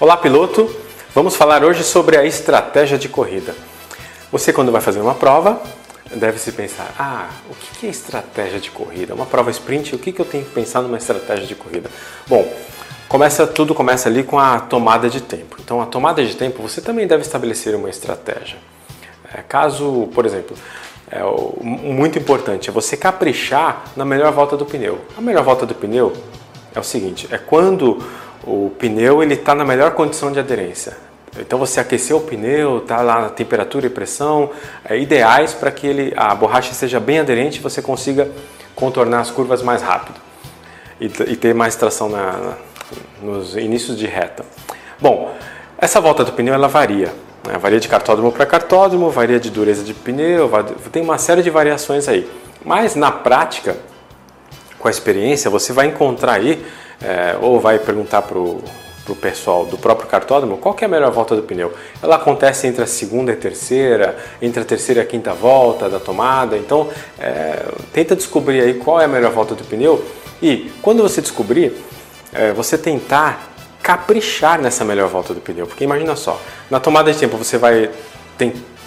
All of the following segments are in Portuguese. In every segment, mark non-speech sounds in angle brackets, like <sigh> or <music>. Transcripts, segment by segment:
Olá, piloto! Vamos falar hoje sobre a estratégia de corrida. Você, quando vai fazer uma prova, deve se pensar: ah, o que é estratégia de corrida? Uma prova sprint, o que eu tenho que pensar numa estratégia de corrida? Bom, começa tudo começa ali com a tomada de tempo. Então, a tomada de tempo você também deve estabelecer uma estratégia. É, caso, por exemplo, é, muito importante é você caprichar na melhor volta do pneu. A melhor volta do pneu é o seguinte: é quando o pneu ele está na melhor condição de aderência. Então você aqueceu o pneu, está lá na temperatura e pressão é, ideais para que ele, a borracha seja bem aderente e você consiga contornar as curvas mais rápido e, e ter mais tração na, na, nos inícios de reta. Bom, essa volta do pneu ela varia. Né? Varia de cartódromo para cartódromo, varia de dureza de pneu, tem uma série de variações aí. Mas na prática, com a experiência, você vai encontrar aí é, ou vai perguntar para o pessoal do próprio cartódromo qual é a melhor volta do pneu. Ela acontece entre a segunda e a terceira, entre a terceira e a quinta volta da tomada. Então, é, tenta descobrir aí qual é a melhor volta do pneu e quando você descobrir, é, você tentar caprichar nessa melhor volta do pneu. Porque imagina só, na tomada de tempo você vai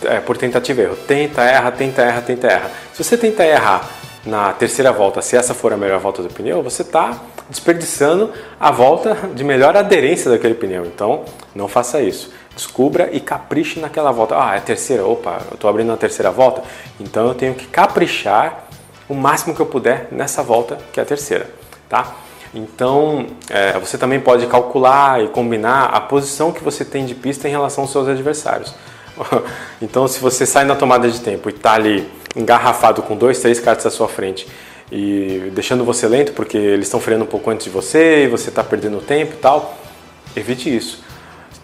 é, por tentativa e erro, tenta, erra, tenta, erra, tenta, erra. Se você tenta errar na terceira volta, se essa for a melhor volta do pneu, você está desperdiçando a volta de melhor aderência daquele pneu. Então, não faça isso. Descubra e capriche naquela volta. Ah, é a terceira, opa, eu estou abrindo a terceira volta, então eu tenho que caprichar o máximo que eu puder nessa volta que é a terceira, tá? Então, é, você também pode calcular e combinar a posição que você tem de pista em relação aos seus adversários. <laughs> então, se você sai na tomada de tempo e está ali engarrafado com dois, três cartas à sua frente e deixando você lento porque eles estão freando um pouco antes de você e você está perdendo tempo e tal, evite isso.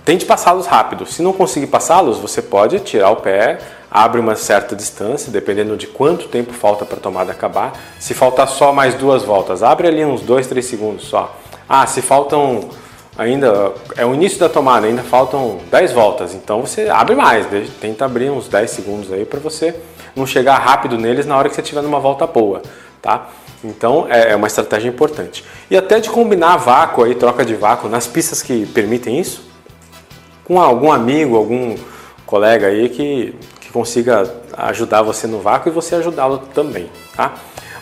Tente passá-los rápido. Se não conseguir passá-los, você pode tirar o pé, abre uma certa distância, dependendo de quanto tempo falta para a tomada acabar. Se faltar só mais duas voltas, abre ali uns 2, 3 segundos só. Ah, se faltam ainda é o início da tomada, ainda faltam 10 voltas, então você abre mais, tenta abrir uns 10 segundos aí para você não chegar rápido neles na hora que você estiver numa volta boa tá? Então é, é uma estratégia importante. E até de combinar vácuo aí, troca de vácuo nas pistas que permitem isso, com algum amigo, algum colega aí que, que consiga ajudar você no vácuo e você ajudá-lo também, tá?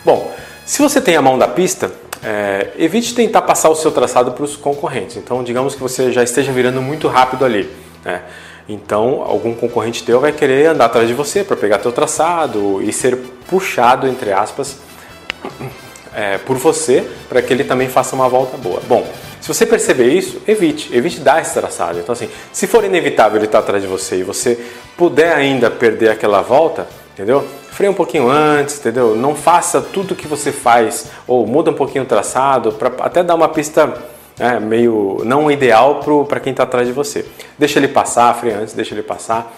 Bom, se você tem a mão da pista, é, evite tentar passar o seu traçado para os concorrentes. Então, digamos que você já esteja virando muito rápido ali. Né? Então, algum concorrente teu vai querer andar atrás de você para pegar teu traçado e ser puxado, entre aspas, é, por você para que ele também faça uma volta boa. Bom, se você perceber isso, evite, evite dar esse traçado. Então, assim, se for inevitável ele estar atrás de você e você puder ainda perder aquela volta, entendeu? Freia um pouquinho antes, entendeu? Não faça tudo que você faz ou muda um pouquinho o traçado para até dar uma pista é, meio não ideal para quem está atrás de você. Deixa ele passar, freia antes, deixa ele passar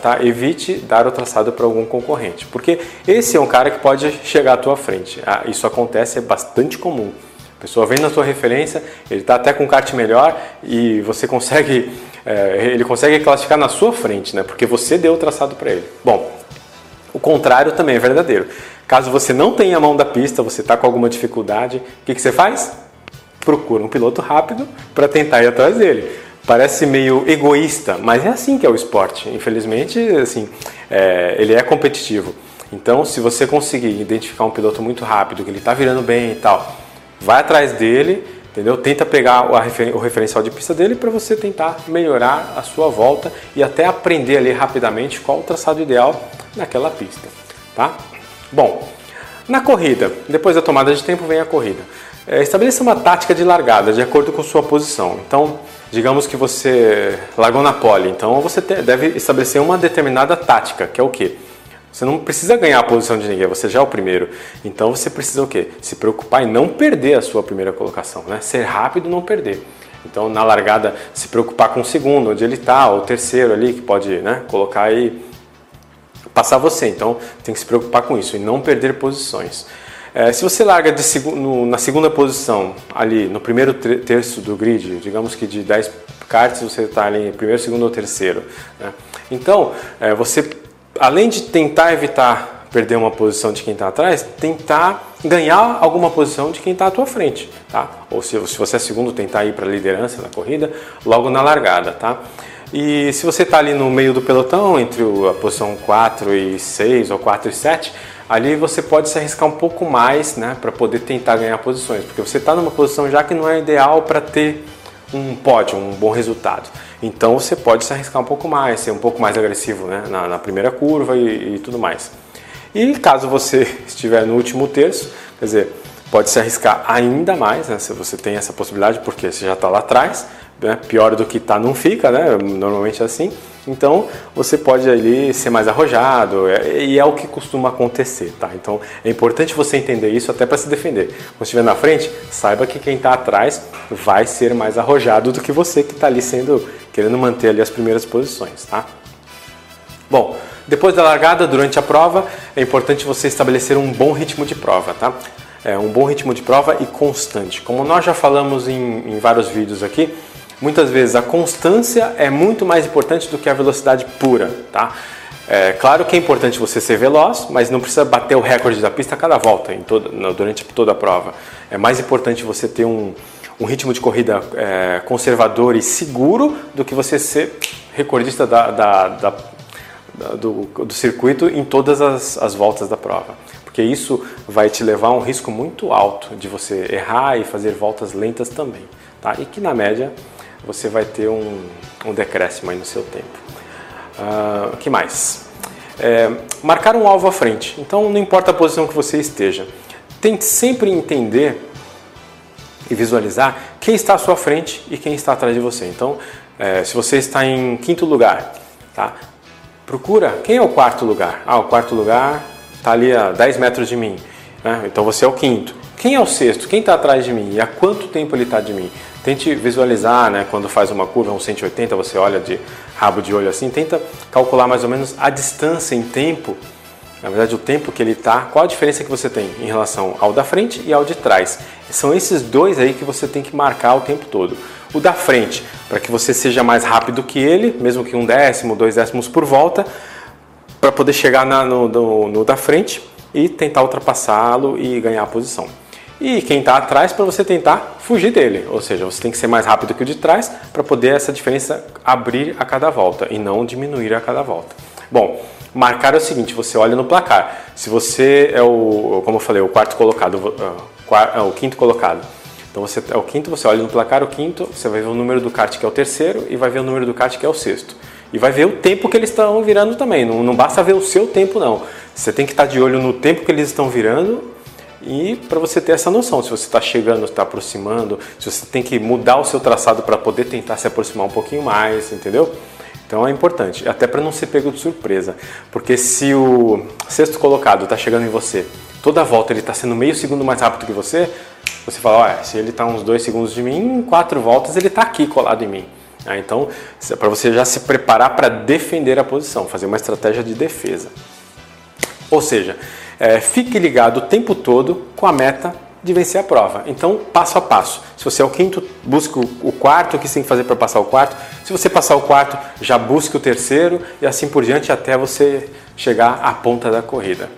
tá? evite dar o traçado para algum concorrente, porque esse é um cara que pode chegar à tua frente. Ah, isso acontece, é bastante comum. A pessoa vem na tua referência, ele está até com um kart melhor e você consegue, é, ele consegue classificar na sua frente, né? porque você deu o traçado para ele. Bom, o contrário também é verdadeiro. Caso você não tenha a mão da pista, você está com alguma dificuldade, o que, que você faz? Procura um piloto rápido para tentar ir atrás dele parece meio egoísta, mas é assim que é o esporte. Infelizmente, assim, é, ele é competitivo. Então, se você conseguir identificar um piloto muito rápido, que ele está virando bem e tal, vai atrás dele, entendeu? Tenta pegar o referencial de pista dele para você tentar melhorar a sua volta e até aprender ali rapidamente qual o traçado ideal naquela pista, tá? Bom, na corrida, depois da tomada de tempo vem a corrida. É, estabeleça uma tática de largada de acordo com sua posição. Então, digamos que você largou na pole, então você deve estabelecer uma determinada tática, que é o quê? Você não precisa ganhar a posição de ninguém, você já é o primeiro. Então você precisa o quê? Se preocupar em não perder a sua primeira colocação, né? Ser rápido e não perder. Então na largada se preocupar com o segundo, onde ele está, ou o terceiro ali que pode, né, colocar aí passar você. Então tem que se preocupar com isso e não perder posições. É, se você larga seg no, na segunda posição, ali no primeiro terço do grid, digamos que de 10 karts você está ali em primeiro, segundo ou terceiro. Né? Então, é, você, além de tentar evitar perder uma posição de quem está atrás, tentar ganhar alguma posição de quem está à tua frente, tá? Ou se, se você é segundo, tentar ir para a liderança na corrida logo na largada, tá? E se você está ali no meio do pelotão, entre a posição 4 e 6 ou 4 e 7, ali você pode se arriscar um pouco mais né, para poder tentar ganhar posições, porque você está numa posição já que não é ideal para ter um pódio, um bom resultado. Então você pode se arriscar um pouco mais, ser um pouco mais agressivo né, na, na primeira curva e, e, tudo mais. E caso você <laughs> estiver no último terço, quer dizer, pode se arriscar ainda mais, né, se você tem essa possibilidade, porque você já está lá atrás, né? pior do que tá não fica, né? Normalmente é assim. Então você pode ali ser mais arrojado é, e é o que costuma acontecer, tá? Então é importante você entender isso até para se defender. Quando estiver na frente, saiba que quem está atrás vai ser mais arrojado do que você que está ali sendo querendo manter ali as primeiras posições, tá? Bom, depois da largada, durante a prova, é importante você estabelecer um bom ritmo de prova, tá? É, um bom ritmo de prova e constante. Como nós já falamos em, em vários vídeos aqui, Muitas vezes a constância é muito mais importante do que a velocidade pura, tá? É claro que é importante você ser veloz, mas não precisa bater o recorde da pista a cada volta, em toda, durante toda a prova. É mais importante você ter um, um ritmo de corrida é, conservador e seguro do que você ser recordista da, da, da, do, do, circuito em todas as, as voltas da prova. Porque isso vai te levar a um risco muito alto de você errar e fazer voltas lentas também. Tá? E que na média você vai ter um, um decréscimo aí no seu tempo. Uh, o que mais? É, marcar um alvo à frente. Então, não importa a posição que você esteja, tente sempre entender e visualizar quem está à sua frente e quem está atrás de você. Então, é, se você está em quinto lugar, tá? procura quem é o quarto lugar. Ah, o quarto lugar está ali a 10 metros de mim. Né? Então você é o quinto. Quem é o sexto? Quem está atrás de mim? E há quanto tempo ele está de mim? Tente visualizar, né, quando faz uma curva, um 180, você olha de rabo de olho assim, tenta calcular mais ou menos a distância em tempo, na verdade o tempo que ele está, qual a diferença que você tem em relação ao da frente e ao de trás. São esses dois aí que você tem que marcar o tempo todo. O da frente, para que você seja mais rápido que ele, mesmo que um décimo, dois décimos por volta, para poder chegar na, no, no, no da frente e tentar ultrapassá-lo e ganhar a posição e quem está atrás para você tentar fugir dele. Ou seja, você tem que ser mais rápido que o de trás para poder essa diferença abrir a cada volta e não diminuir a cada volta. Bom, marcar é o seguinte: você olha no placar. Se você é o, como eu falei, o quarto colocado, é o quinto colocado. Então você é o quinto, você olha no placar o quinto, você vai ver o número do kart que é o terceiro e vai ver o número do kart que é o sexto. E vai ver o tempo que eles estão virando também. Não, não basta ver o seu tempo, não. Você tem que estar de olho no tempo que eles estão virando e para você ter essa noção, se você está chegando, está aproximando, se você tem que mudar o seu traçado para poder tentar se aproximar um pouquinho mais, entendeu? Então é importante, até para não ser pego de surpresa, porque se o sexto colocado está chegando em você, toda volta ele está sendo meio segundo mais rápido que você, você fala, olha, se ele está uns dois segundos de mim, em quatro voltas ele está aqui colado em mim. Ah, então, para você já se preparar para defender a posição, fazer uma estratégia de defesa. Ou seja, é, fique ligado o tempo todo com a meta de vencer a prova. Então, passo a passo. Se você é o quinto, busque o quarto, o que você tem que fazer para passar o quarto. Se você passar o quarto, já busque o terceiro e assim por diante até você chegar à ponta da corrida.